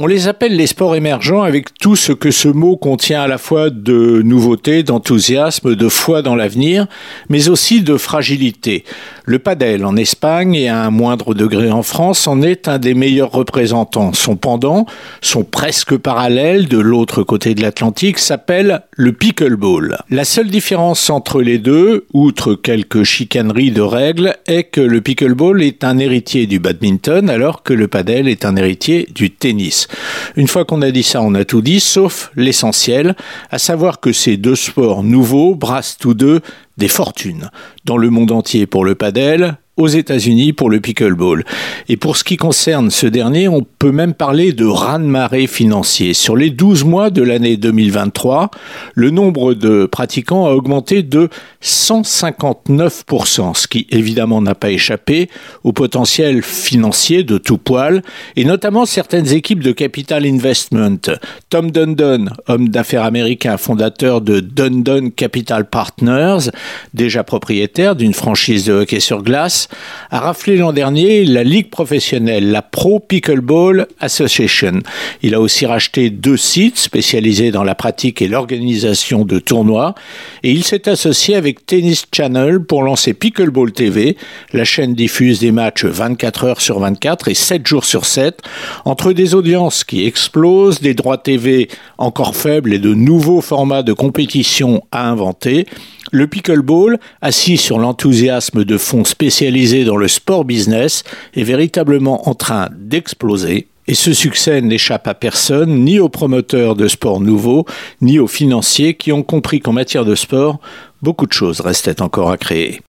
On les appelle les sports émergents avec tout ce que ce mot contient à la fois de nouveauté, d'enthousiasme, de foi dans l'avenir, mais aussi de fragilité. Le padel en Espagne et à un moindre degré en France en est un des meilleurs représentants. Son pendant, son presque parallèle de l'autre côté de l'Atlantique, s'appelle le pickleball. La seule différence entre les deux, outre quelques chicaneries de règles, est que le pickleball est un héritier du badminton alors que le padel est un héritier du tennis. Une fois qu'on a dit ça, on a tout dit, sauf l'essentiel, à savoir que ces deux sports nouveaux brassent tous deux des fortunes. Dans le monde entier pour le padel, aux États-Unis pour le pickleball. Et pour ce qui concerne ce dernier, on peut même parler de raz-de-marée financier. Sur les 12 mois de l'année 2023, le nombre de pratiquants a augmenté de 159%, ce qui évidemment n'a pas échappé au potentiel financier de tout poil, et notamment certaines équipes de Capital Investment. Tom Dundon, homme d'affaires américain, fondateur de Dundon Capital Partners, déjà propriétaire d'une franchise de hockey sur glace, a raflé l'an dernier la ligue professionnelle, la Pro Pickleball Association. Il a aussi racheté deux sites spécialisés dans la pratique et l'organisation de tournois et il s'est associé avec Tennis Channel pour lancer Pickleball TV. La chaîne diffuse des matchs 24 heures sur 24 et 7 jours sur 7 entre des audiences qui explosent, des droits TV encore faibles et de nouveaux formats de compétition à inventer. Le pickleball, assis sur l'enthousiasme de fonds spécialisés dans le sport business, est véritablement en train d'exploser. Et ce succès n'échappe à personne, ni aux promoteurs de sports nouveaux, ni aux financiers qui ont compris qu'en matière de sport, beaucoup de choses restaient encore à créer.